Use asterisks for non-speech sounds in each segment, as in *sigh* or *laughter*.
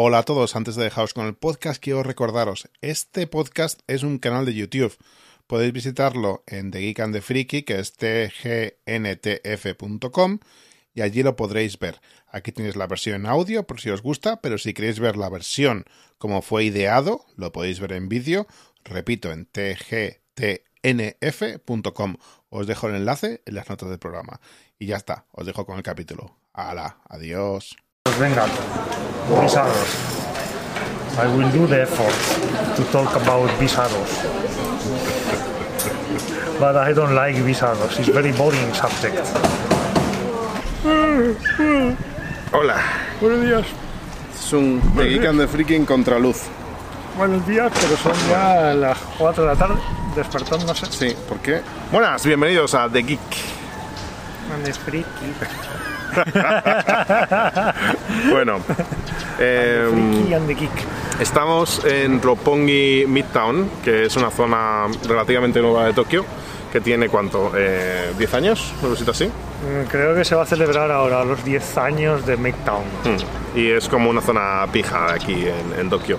Hola a todos, antes de dejaros con el podcast quiero recordaros, este podcast es un canal de YouTube. Podéis visitarlo en The Geek and the Freaky, que es tgntf.com, y allí lo podréis ver. Aquí tenéis la versión en audio por si os gusta, pero si queréis ver la versión como fue ideado, lo podéis ver en vídeo, repito, en tgtnf.com. Os dejo el enlace en las notas del programa. Y ya está, os dejo con el capítulo. ¡Hala! Adiós. Pues venga, visados. I will do the effort to talk about visados. But I don't like visados. It's very boring subject. Hola, Buenos días. es un The Geek and the Freaky en contraluz. Buenos días, pero son ya las 4 de la tarde, despertándose. Sí, ¿por qué? Buenas, bienvenidos a The Geek. And it's friki. *laughs* Bueno, em, estamos en Roppongi Midtown, que es una zona relativamente nueva de Tokio, que tiene cuánto, Eh, ¿10 años? ¿Una cosita así? Mm, Creo que se va a celebrar ahora los 10 años de Midtown. Mm. Y es como una zona pija aquí en, en Tokio.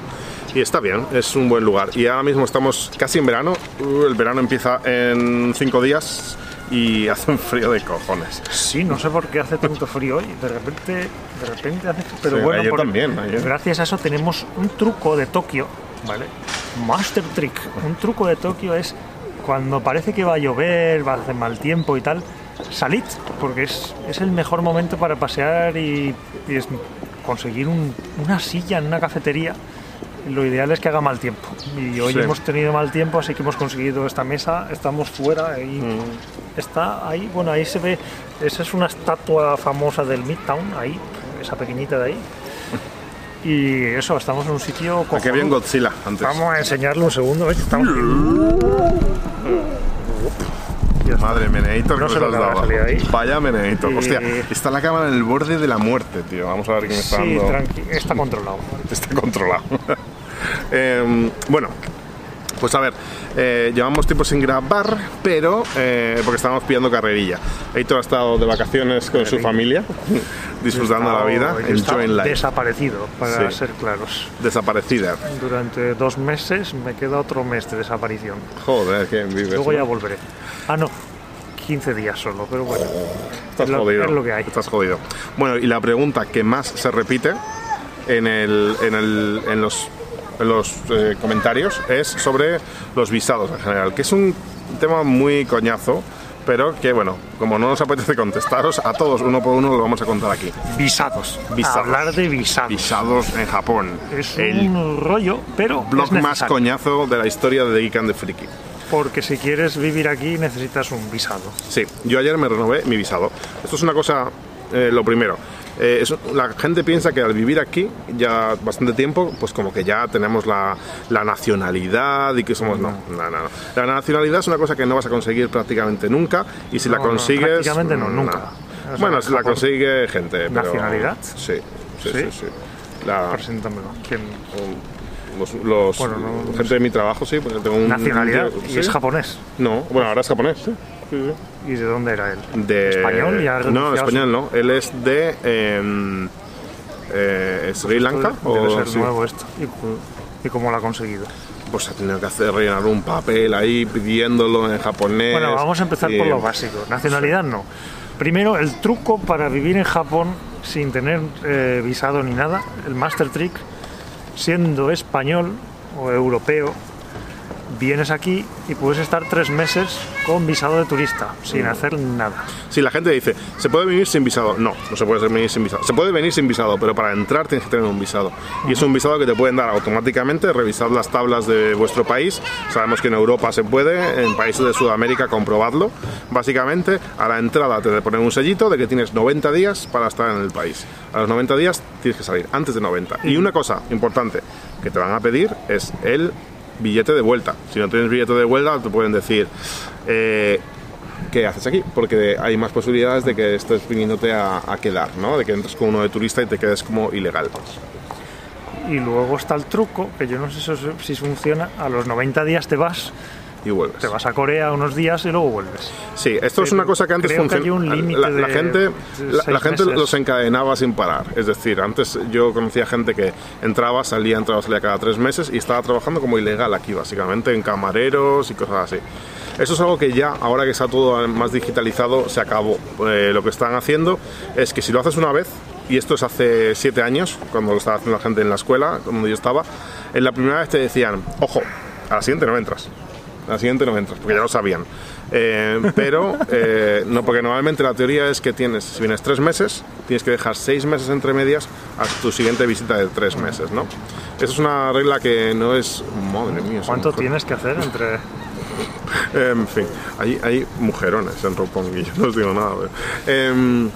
Y está bien, es un buen lugar. Y ahora mismo estamos casi en verano. Uh, el verano empieza en 5 días y hace un frío de cojones. Sí, no sé por qué hace tanto frío hoy. De repente, de repente hace. Pero Sí, bueno, ayer por- también, ayer. gracias a eso tenemos un truco de Tokio, ¿vale? Master trick. Un truco de Tokio es cuando parece que va a llover, va a hacer mal tiempo y tal, salid, porque es, es el mejor momento para pasear y, y es conseguir un- una silla en una cafetería. Lo ideal es que haga mal tiempo. Y hoy Sí. hemos tenido mal tiempo, así que hemos conseguido esta mesa. Estamos fuera y Mm. está ahí. Bueno, ahí se ve. Esa es una estatua famosa del Midtown, ahí, esa pequeñita de ahí. Y eso, estamos en un sitio. Aquí había un cojonudo. Godzilla antes. Vamos a enseñarle un segundo. ¿ves? Estamos Madre meneito que No nos sé lo has dado. Vaya meneito. Y- Hostia, está la cámara en el borde de la muerte, tío. Vamos a ver qué me está Sí, dando. tranqui, está *laughs* controlado. Está controlado. *laughs* Em, bueno, pues a ver, eh, llevamos tiempo sin grabar, pero eh, porque estábamos pillando carrerilla. Heitor ha estado de vacaciones con su familia, *laughs* disfrutando la vida, enjoying life. Desaparecido, para Sí. ser claros. Desaparecida. Durante dos meses me queda otro mes de desaparición. Joder, que vives. Luego ya volveré. Ah, no, 15 días solo, pero bueno. Estás es lo- jodido. es lo que hay. Estás jodido. Bueno, y la pregunta que más se repite en, el, en, el- en los, los eh, comentarios es sobre los visados en general, que es un tema muy coñazo, pero que, bueno, como no nos apetece contestaros, a todos uno por uno lo vamos a contar aquí. Visados. Visados. Hablar de visados. Visados en Japón. Es el un rollo, pero blog es más coñazo de la historia de and the Freaky. Porque si quieres vivir aquí necesitas un visado. Sí, yo ayer me renové mi visado. Esto es una cosa, eh, lo primero. Eh, la gente piensa que al vivir aquí ya bastante tiempo, pues como que ya tenemos la, la nacionalidad y que somos... No, no, no, no. La nacionalidad es una cosa que no vas a conseguir prácticamente nunca y si la consigues... prácticamente no, nunca. nada. O sea, bueno, si la consigue gente. pero- ¿Nacionalidad? Sí, sí, sí. ¿Sí? sí. La, Preséntamelo. ¿Quién? los, los- Bueno, no- gente de mi trabajo, sí, porque tengo un... Nacionalidad. Y ¿sí? es japonés. No, bueno, ahora es japonés. sí. ¿Y de dónde era él? de ¿Español? ¿Ya no español no él es de em, eh, Sri Lanka Debe o ser sí. nuevo esto. ¿Y, y cómo lo ha conseguido? pues ha tenido que hacer rellenar un papel ahí pidiéndolo en japonés Bueno, vamos a empezar y- por lo básico. Nacionalidad no. Primero, el truco para vivir en Japón sin tener eh, visado ni nada, el master trick, siendo español o europeo, vienes aquí y puedes estar tres meses con visado de turista, sin hacer nada. si la gente dice se puede venir sin visado no no se puede venir sin visado. Se puede venir sin visado pero para entrar tienes que tener un visado. Y es un visado que te pueden dar automáticamente revisad las tablas de vuestro país. Sabemos que en Europa se puede en países de Sudamérica comprobadlo básicamente a la entrada te ponen un sellito de que tienes 90 días para estar en el país. A los 90 días tienes que salir antes de 90 y una cosa importante que te van a pedir es el billete de vuelta si no tienes billete de vuelta te pueden decir eh, ¿qué haces aquí? Porque hay más posibilidades de que estés viniéndote a, quedar, ¿no? De que entres como uno de turista y te quedes como ilegal. Y luego está el truco, que yo no sé si funciona, a los 90 días te vas y vuelves. Te vas a Corea unos días y luego vuelves. Sí, esto es una cosa que antes funcionaba. La, la gente, de la, la gente los encadenaba sin parar. Es decir, antes yo conocía gente que entraba, salía, entraba, salía cada tres meses y estaba trabajando como ilegal aquí, básicamente, en camareros y cosas así. Eso es algo que ya, ahora que está todo más digitalizado, se acabó. Eh, lo que están haciendo es que si lo haces una vez, y esto es hace siete años, cuando lo estaba haciendo la gente en la escuela, donde yo estaba, en la primera vez te decían, ojo, a la siguiente no entras. La siguiente no entras, porque ya lo sabían. Eh, pero, eh, no, porque normalmente la teoría es que tienes, si vienes tres meses, tienes que dejar seis meses entre medias a tu siguiente visita de tres meses, ¿no? Esa es una regla que no es. Madre mía, ¿Cuánto tienes que hacer entre.? *laughs* En fin, hay, hay mujerones en Roppongi, yo no os digo nada. pero,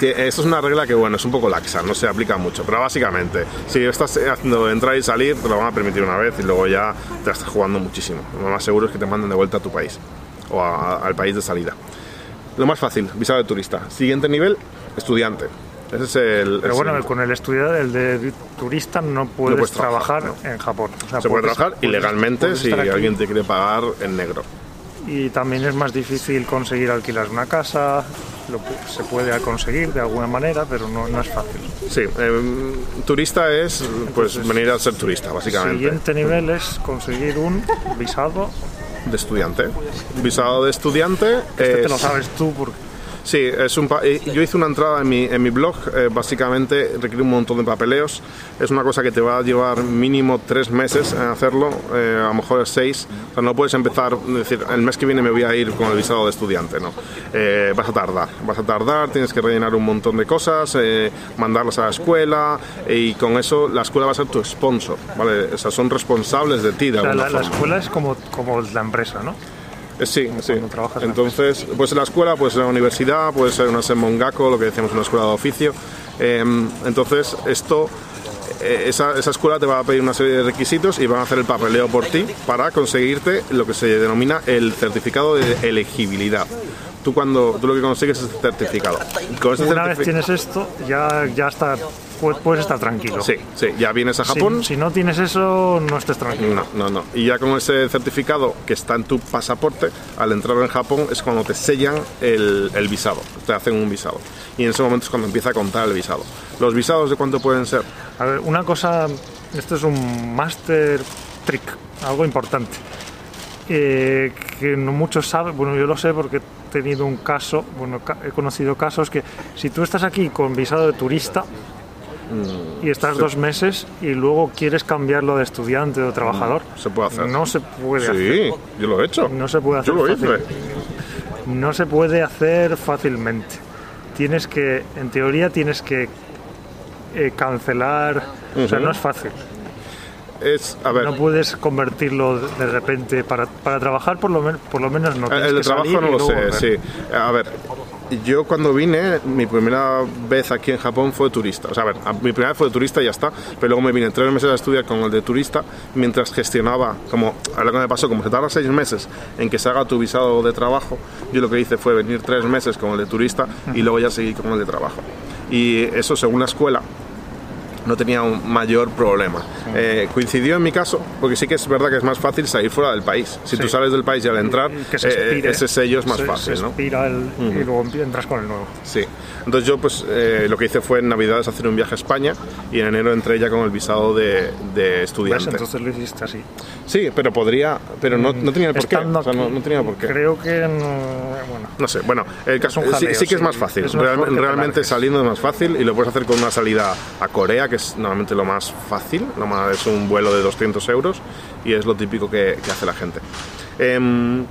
esto es una regla que, bueno, es un poco laxa, no se aplica mucho, pero básicamente, si estás haciendo entrar y salir, te lo van a permitir una vez y luego ya te la estás jugando muchísimo. Lo más seguro es que te manden de vuelta a tu país o a- al país de salida. Lo más fácil, visado de turista. Siguiente nivel, estudiante. Ese es el. Pero bueno, el- con el estudiar, el de turista, no puedes, puedes trabajar, trabajar, en Japón. O sea, se puede trabajar ilegalmente si aquí. alguien te quiere pagar en negro. Y también es más difícil conseguir alquilar una casa. Lo se puede conseguir de alguna manera, pero no, no es fácil. Sí, em, turista es pues venir a ser turista, El básicamente. siguiente nivel es conseguir un visado. De estudiante. Visado de estudiante. Este te es- lo sabes tú porque Sí, es un eh, yo hice una entrada en mi, en mi blog, eh, básicamente requiere un montón de papeleos, es una cosa que te va a llevar mínimo tres meses en hacerlo, eh, a lo mejor seis, o sea, no puedes empezar, es decir, el mes que viene me voy a ir con el visado de estudiante, no, Eh, vas a tardar, vas a tardar, tienes que rellenar un montón de cosas, eh, mandarlas a la escuela y con eso la escuela va a ser tu sponsor, ¿vale? O sea, son responsables de ti de o sea, alguna la, la forma. escuela es como, como la empresa, ¿no? Eh, Sí, sí. trabajas en la Entonces, puede ser la escuela, puede ser la universidad, puede ser una semongako, lo que decíamos, una escuela de oficio. Eh, entonces, esto, eh, esa, esa escuela te va a pedir una serie de requisitos y van a hacer el papeleo por ti para conseguirte lo que se denomina el certificado de elegibilidad. Tú cuando tú lo que consigues es el certificado. Con Una vez tienes esto, ya, ya está, puedes estar tranquilo. Sí, sí, ya vienes a Japón. Si, no tienes eso, no estés tranquilo. No, no, no. Y ya con ese certificado que está en tu pasaporte, al entrar en Japón es cuando te sellan el, el visado, te hacen un visado. Y en ese momento es cuando empieza a contar el visado. ¿Los visados de cuánto pueden ser? A ver, una cosa, esto es un master trick, algo importante, eh, que no muchos saben, bueno, yo lo sé porque he tenido un caso, bueno, he conocido casos que si tú estás aquí con visado de turista y estás dos meses y luego quieres cambiarlo de estudiante o trabajador, Se puede hacer. no se puede hacer. Sí, yo lo he hecho. No se puede hacer Yo lo hice. fácil. No se puede hacer fácilmente. Tienes que, en teoría, tienes que eh, cancelar. O sea, no es fácil. Es, a ver, No puedes convertirlo de repente para, para trabajar, por lo, por lo menos no. Tienes el que trabajo salir no lo sé, sí. A ver, yo cuando vine, mi primera vez aquí en Japón fue turista. O sea, a ver, mi primera vez fue de turista y ya está. Pero luego me vine tres meses a estudiar con el de turista mientras gestionaba, como a lo que me pasó, como se tarda seis meses en que se haga tu visado de trabajo, yo lo que hice fue venir tres meses con el de turista y luego ya seguir con el de trabajo. Y eso según la escuela no tenía un mayor problema. Eh, coincidió en mi caso, porque sí que es verdad que es más fácil salir fuera del país. Si tú sales del país y al entrar, Y que se eh, ese sello es más Se- fácil, se ¿no? expira el- y luego entras con el nuevo. Sí. Entonces yo pues eh, lo que hice fue en Navidades hacer un viaje a España y en enero entré ya con el visado de, de ¿Ves? estudiante. Entonces lo hiciste así. Sí, pero podría, pero no, no tenía por qué. Estando O sea, no, aquí, no tenía por qué. Creo que no. Bueno, No sé, bueno, el caso, un sí, jaleo, sí que es más fácil. Es Real- realmente saliendo es más fácil y lo puedes hacer con una salida a Corea, que es normalmente lo más fácil. lo más- es un vuelo de 200 euros y es lo típico que, que hace la gente. Em,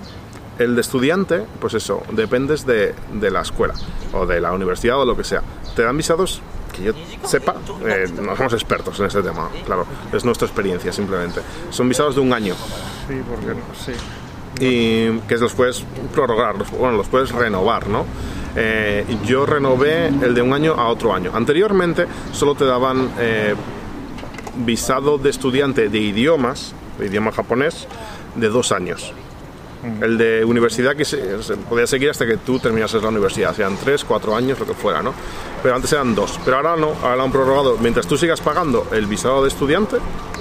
el de estudiante, pues eso, dependes de, de la escuela o de la universidad o lo que sea. Te dan visados que yo sepa, eh, no somos expertos en este tema, claro, es nuestra experiencia simplemente. Son visados de un año sí, porque no, sí. y que los puedes prorrogar, bueno, los puedes renovar, ¿no? Eh, yo renové el de un año a otro año. Anteriormente solo te daban eh, visado de estudiante de idiomas, de idioma japonés, de dos años. El de universidad que se, se podía seguir hasta que tú terminases la universidad, sean tres, cuatro años, lo que fuera, ¿no? Pero antes eran dos. Pero ahora no, ahora lo han prorrogado. Mientras tú sigas pagando el visado de estudiante,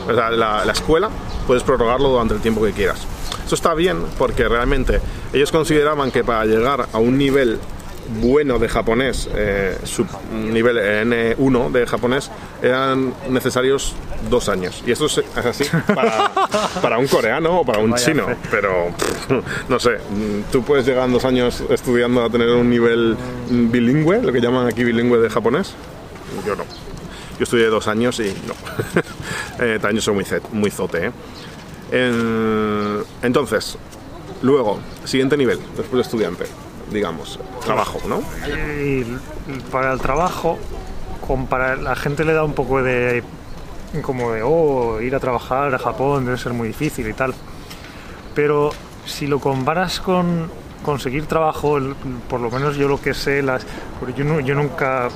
o sea, la, la escuela, puedes prorrogarlo durante el tiempo que quieras. Esto está bien porque realmente ellos consideraban que para llegar a un nivel bueno de japonés, eh, su nivel N1 de japonés, eran necesarios dos años. Y eso es así para, *laughs* para un coreano o para un Vaya chino. fe. Pero *laughs* no sé, tú puedes llegar en dos años estudiando a tener un nivel bilingüe, lo que llaman aquí bilingüe de japonés. Yo no. Yo estudié dos años y no. *laughs* eh, también soy muy, zote. ¿eh? En- entonces, luego, siguiente nivel, después de estudiante, digamos, trabajo, ¿no? Y para el trabajo, con- para la gente le da un poco de como de oh, ir a trabajar a Japón debe ser muy difícil y tal. Pero si lo comparas con conseguir trabajo, por lo menos yo lo que sé, las, yo, yo nunca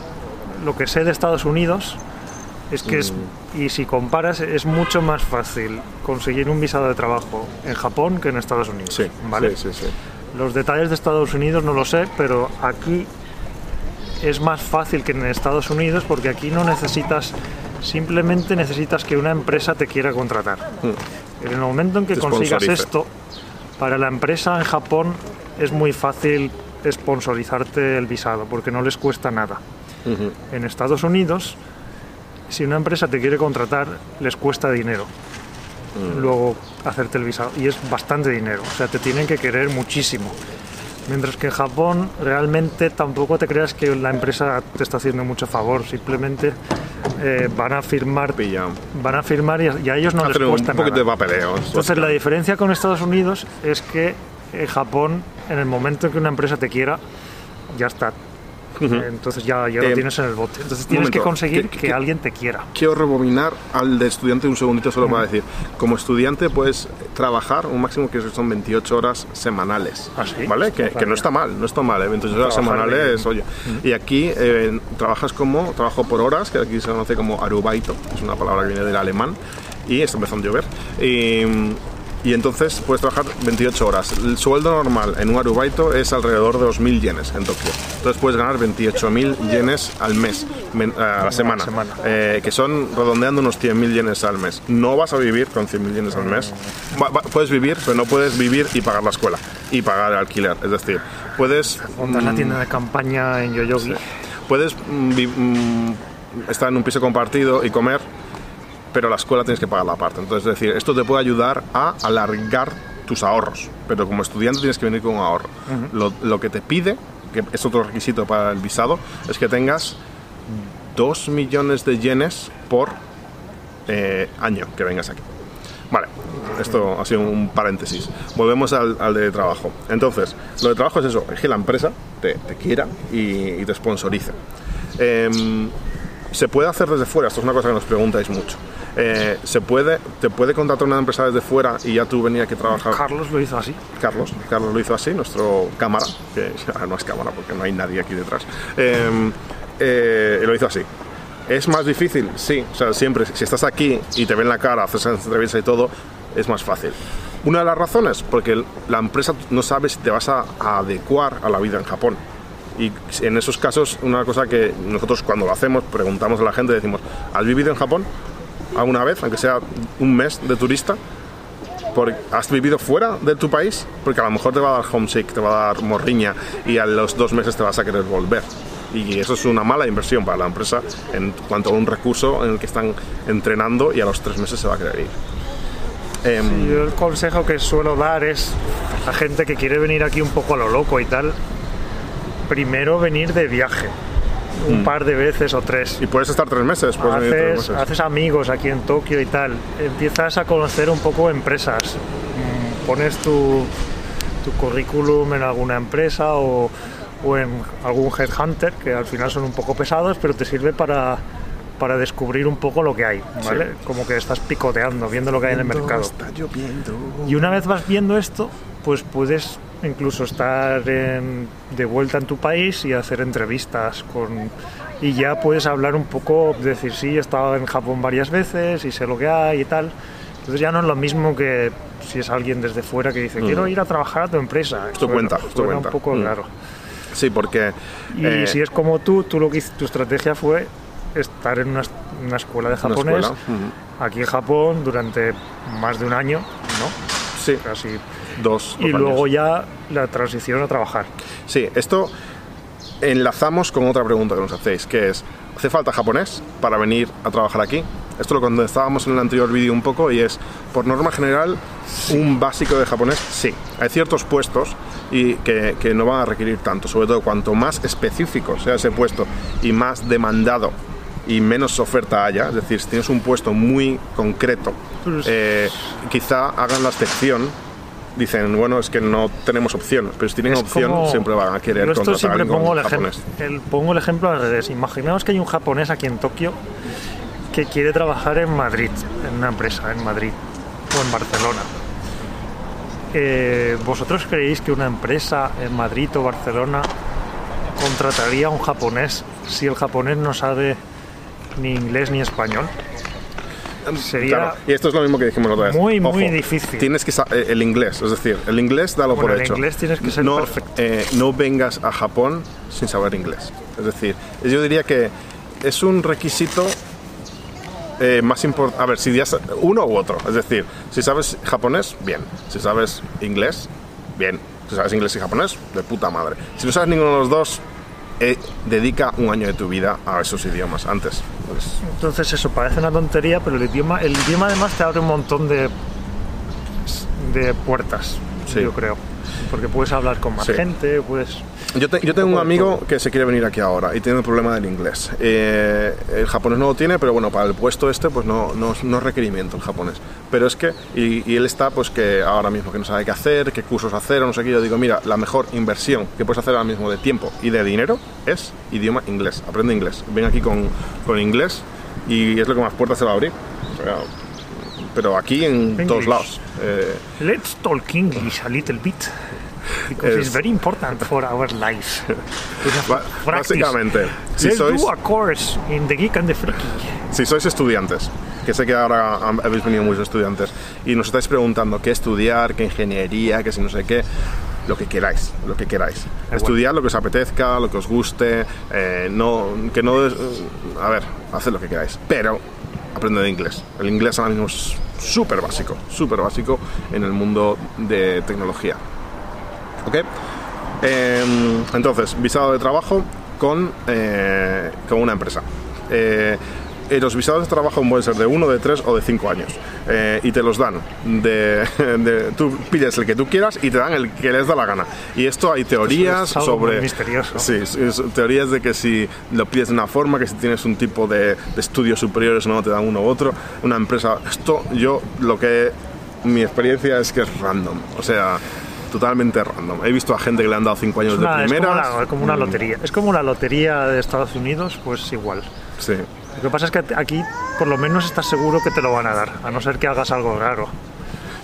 lo que sé de Estados Unidos es que es y si comparas es mucho más fácil conseguir un visado de trabajo en Japón que en Estados Unidos. Sí, ¿vale? sí, sí, sí. Los detalles de Estados Unidos no lo sé, pero aquí es más fácil que en Estados Unidos porque aquí no necesitas, simplemente necesitas que una empresa te quiera contratar. En el momento en que Te consigas esto, para la empresa en Japón es muy fácil sponsorizarte el visado porque no les cuesta nada. En Estados Unidos, si una empresa te quiere contratar, les cuesta dinero. Luego hacerte el visado. Y es bastante dinero. O sea, te tienen que querer muchísimo. Mientras que en Japón realmente tampoco te creas que la empresa te está haciendo mucho favor. Simplemente eh, van a firmar, Pilla. van a firmar y a, y a ellos no les un cuesta poquito nada. de papeleo. Entonces la diferencia con Estados Unidos es que en Japón, en el momento en que una empresa te quiera, ya está. Entonces ya, ya lo tienes en el bote. Entonces tienes que conseguir ¿qué- que alguien te quiera. Quiero rebobinar al de estudiante un segundito solo para decir, como estudiante puedes trabajar un máximo que son 28 horas semanales, ¿Ah, sí? ¿vale? Que, no está mal, no está mal, ¿eh? 28 horas semanales, oye. Y aquí eh, trabajas como, trabajo por horas, que aquí se conoce como arubaito, es una palabra que viene del alemán, y está empezando a llover. Y, y entonces puedes trabajar 28 horas. El sueldo normal en un arubaito es alrededor de 2.000 yenes en Tokio. Entonces puedes ganar 28.000 yenes al mes, a la semana, eh, que son redondeando unos 100.000 yenes al mes. No vas a vivir con 100.000 yenes al mes. Va- va- puedes vivir, pero no puedes vivir y pagar la escuela y pagar el alquiler. Es decir, puedes Montas la tienda de campaña en Yoyogi. puedes mm, mm, estar en un piso compartido y comer, pero la escuela tienes que pagarla aparte. Entonces, es decir, esto te puede ayudar a alargar tus ahorros, pero como estudiante tienes que venir con un ahorro. lo, lo que te pide, que es otro requisito para el visado, es que tengas 2 millones de yenes por eh, año que vengas aquí. Vale, esto ha sido un paréntesis. Volvemos al, al de trabajo. Entonces, lo de trabajo es eso, es que la empresa te, te quiera y, y te sponsorice. Em, se puede hacer desde fuera, esto es una cosa que nos preguntáis mucho. Eh, se puede, te puede contratar una empresa desde fuera y ya tú venías que trabajar. Carlos lo hizo así. Carlos, Carlos lo hizo así, nuestro cámara, que ahora *laughs* no es cámara porque no hay nadie aquí detrás, eh, eh, lo hizo así. ¿Es más difícil? Sí, o sea, siempre, si estás aquí y te ven la cara, haces entrevista y todo, es más fácil. Una de las razones, porque la empresa no sabe si te vas a, a adecuar a la vida en Japón. Y en esos casos, una cosa que nosotros cuando lo hacemos, preguntamos a la gente, decimos, ¿has vivido en Japón alguna vez, aunque sea un mes de turista? Has vivido fuera de tu país, porque a lo mejor te va a dar homesick, te va a dar morriña y a los dos meses te vas a querer volver. Y eso es una mala inversión para la empresa en cuanto a un recurso en el que están entrenando y a los tres meses se va a querer ir. Em, el consejo que suelo dar es a gente que quiere venir aquí un poco a lo loco y tal, primero venir de viaje, un par de veces o tres. y puedes estar tres meses, puedes venir tres Haces, meses. haces amigos aquí en Tokio y tal, empiezas a conocer un poco empresas, Mm, pones tu, tu currículum en alguna empresa o, o en algún headhunter, que al final son un poco pesados, pero te sirve para, para descubrir un poco lo que hay, ¿vale? Como que estás picoteando, viendo lo que hay en el mercado. Está lloviendo. Y una vez vas viendo esto, pues puedes incluso estar en- de vuelta en tu país y hacer entrevistas con y ya puedes hablar un poco, decir sí, he estado en Japón varias veces y sé lo que hay y tal. Entonces ya no es lo mismo que si es alguien desde fuera que dice quiero ir a trabajar a tu empresa. Esto cuenta, esto cuenta. un poco Mm. raro. Sí, porque Y eh, si es como tú, tú lo que tu estrategia fue estar en una, una escuela de japonés escuela, aquí en Japón durante más de un año, ¿no? Sí, Casi. dos, Y dos luego años. ya la transición a trabajar. Sí, esto enlazamos con otra pregunta que nos hacéis, que es, ¿hace falta japonés para venir a trabajar aquí? Esto lo contestábamos en el anterior vídeo un poco y es, por norma general, un básico de japonés, sí. Hay ciertos puestos y que, que no van a requerir tanto, sobre todo cuanto más específico sea ese puesto y más demandado y menos oferta haya, es decir, si tienes un puesto muy concreto, eh, quizá hagan la excepción. Dicen, bueno, es que no tenemos opción, pero si tienen Es opción, siempre van a querer esto contratar a siempre pongo el, japonés. el- pongo el ejemplo al revés. Imaginaos que hay un japonés aquí en Tokio que quiere trabajar en Madrid, en una empresa en Madrid o en Barcelona. Eh, ¿Vosotros creéis que una empresa en Madrid o Barcelona contrataría a un japonés si el japonés no sabe ni inglés ni español? Sería Claro, y esto es lo mismo que dijimos otra vez. muy, muy difícil. Tienes que eh, el inglés, es decir, el inglés dalo Bueno, por el hecho. inglés tienes que ser no, perfecto. eh, no vengas a Japón sin saber inglés. Es decir, yo diría que es un requisito eh, más importante. A ver, si ya uno u otro. Es decir, si sabes japonés, bien. Si sabes inglés, bien. Si sabes inglés y japonés, de puta madre. Si no sabes ninguno de los dos, eh, dedica un año de tu vida a esos idiomas antes. Pues, Entonces eso parece una tontería, pero el idioma, el idioma además te abre un montón de, de puertas, Sí. yo creo. Porque puedes hablar con más Sí. gente, puedes... Yo, te- yo tengo un amigo que se quiere venir aquí ahora y tiene el problema del inglés. Eh, el japonés no lo tiene, pero bueno, para el puesto este pues no, no, es- no es requerimiento el japonés. Pero es que, y, y él está pues que ahora mismo que no sabe qué hacer, qué cursos hacer, o no sé qué, yo digo, mira, la mejor inversión que puedes hacer ahora mismo de tiempo y de dinero es idioma inglés. Aprende inglés. Ven aquí con, con inglés y es lo que más puertas se va a abrir. O sea, pero aquí en English. todos lados. Eh, Let's talk English a little bit. Because Es- it's very important for our lives. Básicamente, si Let's sois... do a course in the Geek and the Freaky. Si sois estudiantes, que sé que ahora habéis venido muchos estudiantes y nos estáis preguntando qué estudiar, qué ingeniería, qué si no sé qué, lo que queráis, lo que queráis. Estudiar lo que os apetezca, lo que os guste, eh, no, que no... a ver, haced lo que queráis, pero aprended inglés. El inglés ahora mismo es súper básico, súper básico en el mundo de tecnología. ¿Ok? Em, entonces, visado de trabajo con, eh, con una empresa. Eh, eh, los visados de trabajo pueden ser de uno, de tres o de cinco años. Eh, y te los dan. De, *laughs* de- tú pides el que tú quieras y te dan el que les da la gana. Y esto hay teorías es sobre. misterioso. Sí, es- es teorías de que si lo pides de una forma, que si tienes un tipo de, de estudios superiores no te dan uno u otro. Una empresa. Esto yo lo que. Mi experiencia es que es random. O sea. Totalmente random. He visto a gente que le han dado cinco años Es, una, de es como, una, como una Mm, lotería. Es como la lotería de Estados Unidos, pues igual. Sí. Lo que pasa es que aquí por lo menos estás seguro que te lo van a dar, a no ser que hagas algo raro.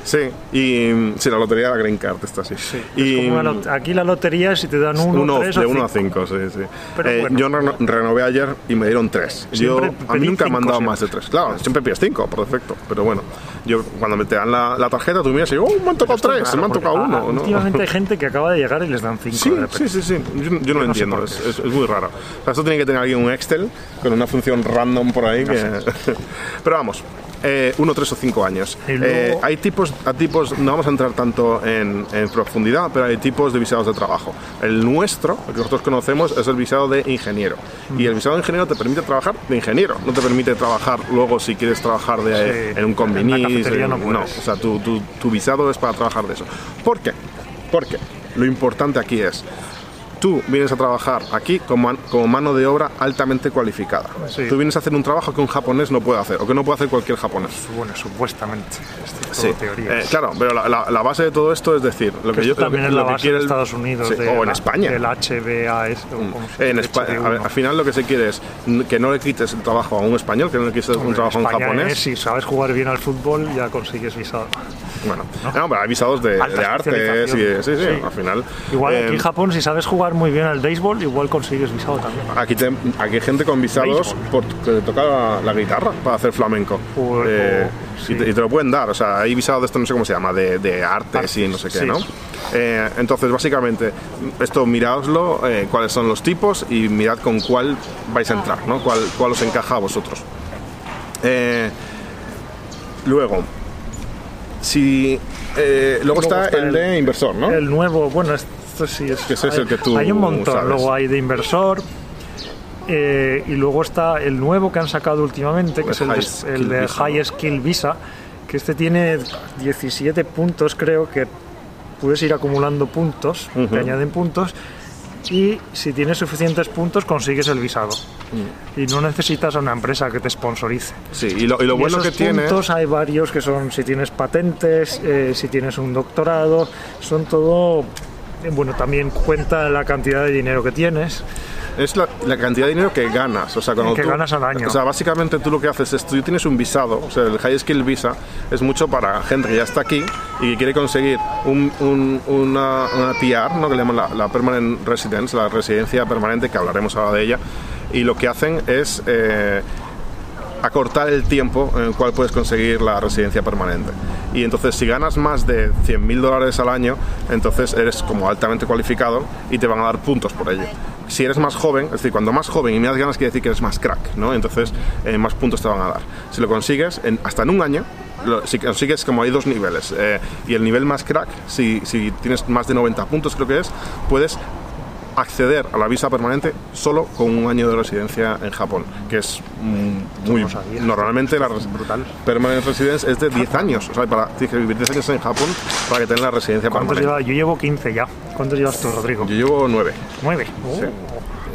Sí, y mm, sí, la lotería de la Green Card está así. y Es aquí la lotería si te dan uno, uno, tres de o 1 a cinco. 5, sí, sí. Pero Eh, bueno. Yo reno- renové ayer y me dieron 3. Yo, a mí nunca me han dado siempre. más de 3. Claro, siempre pides 5, por defecto. Pero bueno, yo cuando me te dan la, la tarjeta, tú miras y digo, oh, me han tocado 3, Claro, me han tocado ah, 1. ¿no? Últimamente hay *laughs* gente que acaba de llegar y les dan cinco. Sí, de repente. sí, sí, sí. Yo, yo no lo no entiendo, es, es- es muy raro. O sea, esto tiene que tener alguien un Excel con una función random por ahí. que- *laughs* Pero vamos, eh, uno, tres o cinco años. Eh, hay tipos, a tipos, no vamos a entrar tanto en, en profundidad, pero hay tipos de visados de trabajo. El nuestro, el que nosotros conocemos, es el visado de ingeniero. Y el visado de ingeniero te permite trabajar de ingeniero, no te permite trabajar luego si quieres trabajar de, Sí, en un en cafetería no puedes. o sea, tu, tu, tu visado es para trabajar de eso. ¿Por qué? Porque lo importante aquí es, tú vienes a trabajar aquí como, man- como mano de obra altamente cualificada. Sí. Tú vienes a hacer un trabajo que un japonés no puede hacer, o que no puede hacer cualquier japonés. Bueno, supuestamente. Esto es Sí, eh, claro, pero la, la- la base de todo esto es decir, lo que, yo Esto lo que- también es la que base quiere de el- Estados Unidos. Sí, de o en la- España. Del HBAS. se En España, a ver, HB1. al final lo que se quiere es que no le quites el trabajo a un español, que no le quites un trabajo a un japonés. es, si sabes jugar bien al fútbol, ya consigues visado. Bueno, no, pero hay visados de, de artes y sí, sí, Sí. al final. Igual eh, aquí en Japón, si sabes jugar muy bien al béisbol, igual consigues visado también. Aquí, te- aquí hay gente con visados por, que toca la, la guitarra para hacer flamenco. O- Eh, sí. y, te, y te lo pueden dar. O sea, hay visados de esto, no sé cómo se llama, de, de artes y no sé qué. ¿no? Eh, entonces, básicamente, esto miraoslo, eh, cuáles son los tipos y mirad con cuál vais a entrar, ¿no? Cuál, cuál os encaja a vosotros. Eh, luego, si eh, luego, está, el, de inversor, ¿no? El nuevo, bueno, esto sí es. Que ese es el que tú Hay un montón. sabes. Luego hay de inversor. eh, y luego está el nuevo que han sacado últimamente, que El es el de, High el Skill de Visa, High Skill Visa, que este tiene 17 puntos, creo que puedes ir acumulando puntos, te añaden puntos, y si tienes suficientes puntos consigues el visado. Mm. Y no necesitas a una empresa que te sponsorice. Sí, y lo, y lo Y bueno esos que tiene. puntos hay varios que son si tienes patentes, eh, si tienes un doctorado, son todo. Bueno, también cuenta la cantidad de dinero que tienes. Es la, la cantidad de dinero que ganas, o sea, cuando Que tú- ganas al año. O sea, básicamente tú lo que haces es, tú tienes un visado, o sea, el High Skill Visa es mucho para gente que ya está aquí y que quiere conseguir un- un- una, una PR, ¿no? que le llaman la, la Permanent Residence, la residencia permanente, que hablaremos ahora de ella, y lo que hacen es eh, acortar el tiempo en el cual puedes conseguir la residencia permanente. Y entonces si ganas más de 100.000 dólares al año, entonces eres como altamente cualificado y te van a dar puntos por ello. Si eres más joven, es decir, cuando más joven y más ganas quiere decir que eres más crack, ¿no? Entonces eh, más puntos te van a dar. Si lo consigues, en- hasta en un año, si consigues como hay dos niveles, eh, y el nivel más crack, si, si tienes más de 90 puntos creo que es, puedes acceder a la visa permanente solo con un año de residencia en Japón, que es mm, muy no normalmente la res- Brutal. permanent residence es de 10 años, o sea, para, tienes que vivir 10 años en Japón para que tengas la residencia ¿Cuántos permanente. lleva? Yo llevo 15 ya. ¿Cuántos llevas tú, Rodrigo? Yo llevo 9. 9.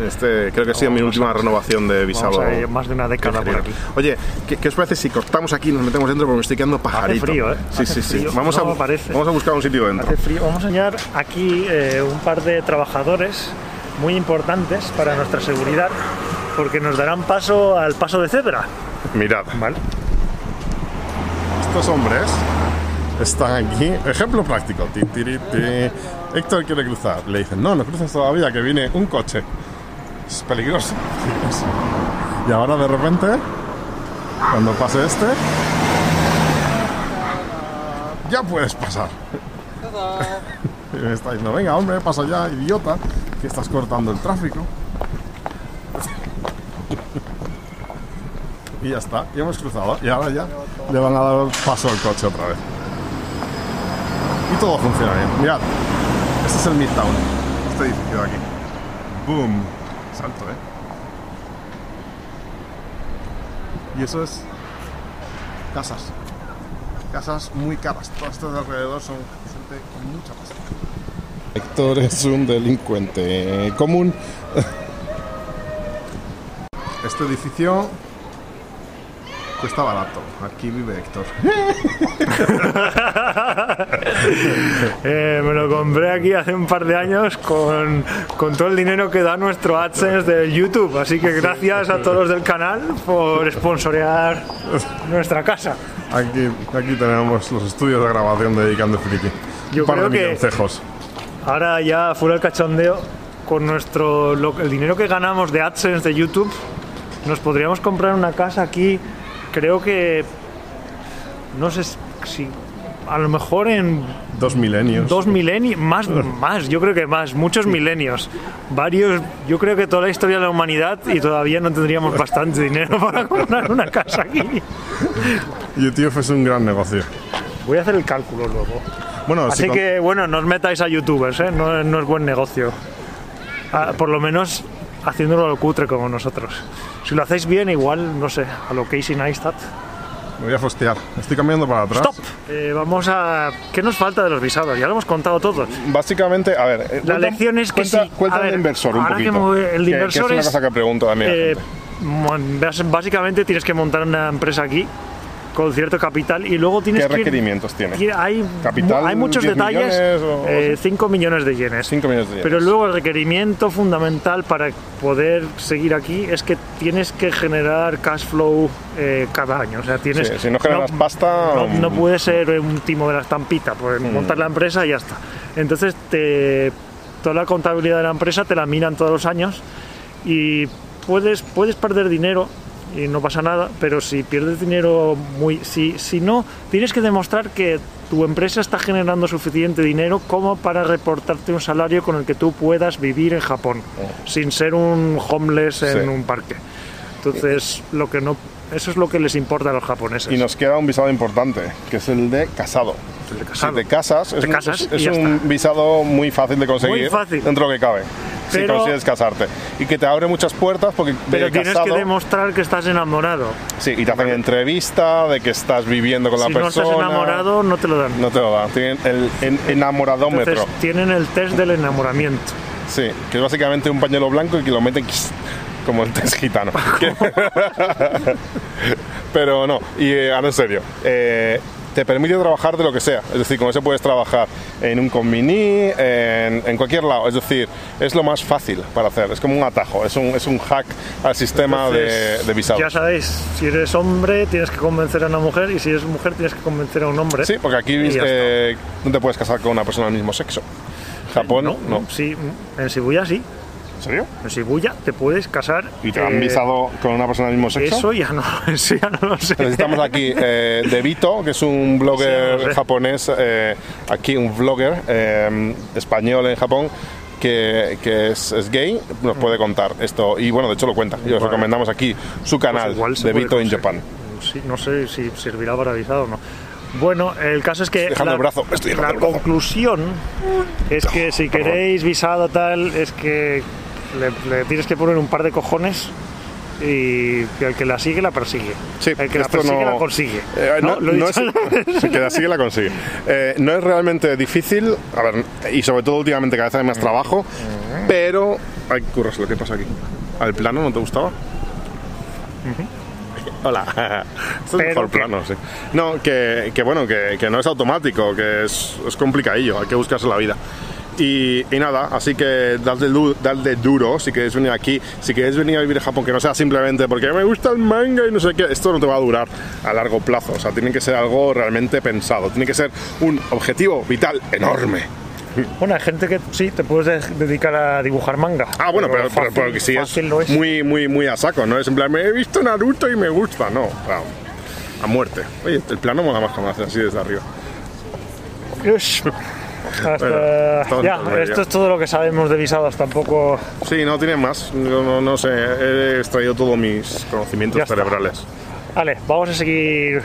Este, creo que ha sido mi última renovación de visado. Más de una década por aquí. Oye, ¿qué, qué os parece si cortamos aquí y nos metemos dentro porque me estoy quedando pajarito? frío, ¿eh? Sí, Hace sí, sí. frío. Vamos, No a, parece. vamos a buscar un sitio dentro. Hace frío. Vamos a enseñar aquí eh, un par de trabajadores muy importantes para nuestra seguridad, porque nos darán paso al paso de cebra. Mirad, ¿Vale? estos hombres están aquí. Ejemplo práctico. Ti, tiri, ti. Héctor quiere cruzar. Le dicen, no, no cruces todavía, que viene un coche. Es peligroso. Y ahora de repente, cuando pase este, ya puedes pasar. *laughs* Y me está diciendo, venga, hombre, pasa ya, idiota, que estás cortando el tráfico. *laughs* Y ya está, y hemos cruzado. Y ahora ya le van a dar paso al coche otra vez. Y todo funciona bien. Mirad, este es el Midtown. Este edificio de aquí. Boom. Salto, ¿eh? Y eso es casas. Casas muy caras. Todas estas de alrededor son gente con mucha pasta. Héctor es un delincuente común. Este edificio cuesta barato. Aquí vive Héctor. *laughs* Eh, me lo compré aquí hace un par de años con, con todo el dinero que da nuestro AdSense de YouTube. Así que gracias a todos los del canal por sponsorear nuestra casa. Aquí, aquí tenemos los estudios de grabación de Dedicando Friki. Yo Un par creo de que- milloncejos. Ahora ya fuera el cachondeo, con nuestro lo- el dinero que ganamos de AdSense de YouTube, nos podríamos comprar una casa aquí. Creo que no sé si a lo mejor en Dos milenios. dos milenios, más, más, yo creo que más, muchos milenios, varios, yo creo que toda la historia de la humanidad y todavía no tendríamos *laughs* bastante dinero para comprar una casa aquí. YouTube es un gran negocio. Voy a hacer el cálculo luego. Bueno, Así si con- que bueno, no os metáis a youtubers, ¿eh? no, no es buen negocio. Ah, por lo menos haciéndolo a lo cutre como nosotros. Si lo hacéis bien, igual, no sé, a lo Casey Neistat. me voy a fostear. Estoy cambiando para atrás. ¡Stop! Eh, vamos a... ¿Qué nos falta de los visados? Ya lo hemos contado todo. Básicamente, a ver. eh, La cuenta- lección es que cuenta, sí. Cuenta A ver, del inversor un que poquito. me voy- el que- inversor que es una es, cosa que pregunto también. Eh, básicamente tienes que montar una empresa aquí con cierto capital y luego tienes ¿Qué que... requerimientos tiene? y Hay, ¿Capital, hay muchos 10 detalles, millones o- eh, 5 millones de yenes. 5 millones de yenes. Pero luego el requerimiento fundamental para poder seguir aquí es que tienes que generar cash flow eh, cada año. O sea, tienes, Sí, si no generas pasta, no, um, no puede ser un timo de la estampita, pues montar la empresa y ya está. Entonces, te, toda la contabilidad de la empresa te la miran todos los años y puedes, puedes perder dinero y no pasa nada, pero si pierdes dinero muy... Si, si no, tienes que demostrar que tu empresa está generando suficiente dinero como para reportarte un salario con el que tú puedas vivir en Japón, sin ser un homeless en Sí. un parque. Entonces, lo que no Eso es lo que les importa a los japoneses. Y nos queda un visado importante, que es el de casado. El de casado. Si te casas, es, Te un- casas es- y es un visado muy fácil de conseguir. Muy fácil. Dentro de lo que cabe. Si consigues casarte. Y que te abre muchas puertas porque Pero tienes casado, que demostrar que estás enamorado. Sí, y te hacen entrevista de que estás viviendo con Si la no persona. estás enamorado, no te lo dan. No te lo dan. Tienen el en- enamoradómetro. Entonces tienen el test del enamoramiento. Sí, que es básicamente un pañuelo blanco y que lo meten como el test gitano. *laughs* Pero no, y eh, ahora en serio. eh, te permite trabajar de lo que sea, es decir, con eso puedes trabajar en un convini, en, en cualquier lado, es decir, es lo más fácil para hacer, es como un atajo, es un, es un hack al sistema de, Entonces, de visados. Ya sabéis, si eres hombre tienes que convencer a una mujer y si eres mujer tienes que convencer a un hombre. Sí, porque aquí eh, no te puedes casar con una persona del mismo sexo. Japón, no. no. Sí, en Shibuya sí. ¿En serio? En Shibuya te puedes casar. ¿Y te han eh, visado con una persona del mismo sexo? Eso ya no, *laughs* eso ya no lo sé. Necesitamos aquí eh, De Vito, que es un blogger Sí, no sé. japonés, eh, aquí un vlogger eh, español en Japón. Que, que es, es gay, nos puede contar esto. Y bueno, de hecho lo cuenta. Y os Vale. recomendamos aquí su canal, Pues igual se De Vito in. Japan. Sí, no sé si servirá para avisar o no. Bueno, el caso es que la, el brazo, el conclusión es que si queréis visado tal, es que le, le tienes que poner un par de cojones y el que la sigue la persigue. Sí, el que la persigue no- la consigue. Eh, no, no dicho es, *laughs* que la sigue la consigue. Eh, no es realmente difícil, a ver, y sobre todo últimamente cada vez hay más trabajo, pero hay curros, lo que pasa aquí. ¿Al plano no te gustaba? Hola. *laughs* Es Pero mejor que- plano, sí. No, que, que bueno, que, que no es automático, que es, es complicadillo, hay que buscarse la vida. Y, y nada, así que dadle, du- dadle duro si queréis venir aquí, si queréis venir a vivir a Japón, que no sea simplemente porque me gusta el manga y no sé qué, esto no te va a durar a largo plazo, o sea, tiene que ser algo realmente pensado, tiene que ser un objetivo vital enorme. Bueno, hay gente que sí, te puedes de- dedicar a dibujar manga. Ah, bueno, pero, pero, fácil- pero que sí es, muy, muy, muy a saco, ¿no? Es en plan, me he visto Naruto y me gusta, no, claro, a muerte. Oye, el plano mola más que me hace así desde arriba. Ush. Hasta- Bueno, estamos ya, en medio. esto es todo lo que sabemos de visados. Tampoco. Sí, no tiene más, no, no, no sé, he extraído todos mis conocimientos Ya está. cerebrales. Vale, vamos a seguir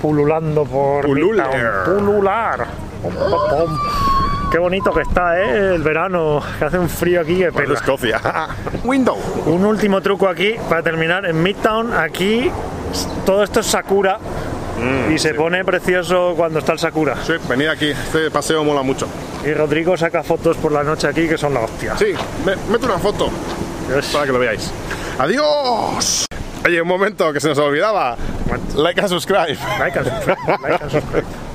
pululando por Pulular. Pulular. Pom, pom, pom. Qué bonito que está, ¿eh? El verano, que hace un frío aquí que Para pela. Escocia. *laughs* Window. Un último truco aquí para terminar. En Midtown, aquí todo esto es Sakura y se pone precioso cuando está el Sakura. Sí, venid aquí, este paseo mola mucho. Y Rodrigo saca fotos por la noche aquí que son la hostia. Sí, me- mete una foto Dios. para que lo veáis. ¡Adiós! Oye, un momento que se nos olvidaba. Like and subscribe. Like and subscribe, like and subscribe. *laughs*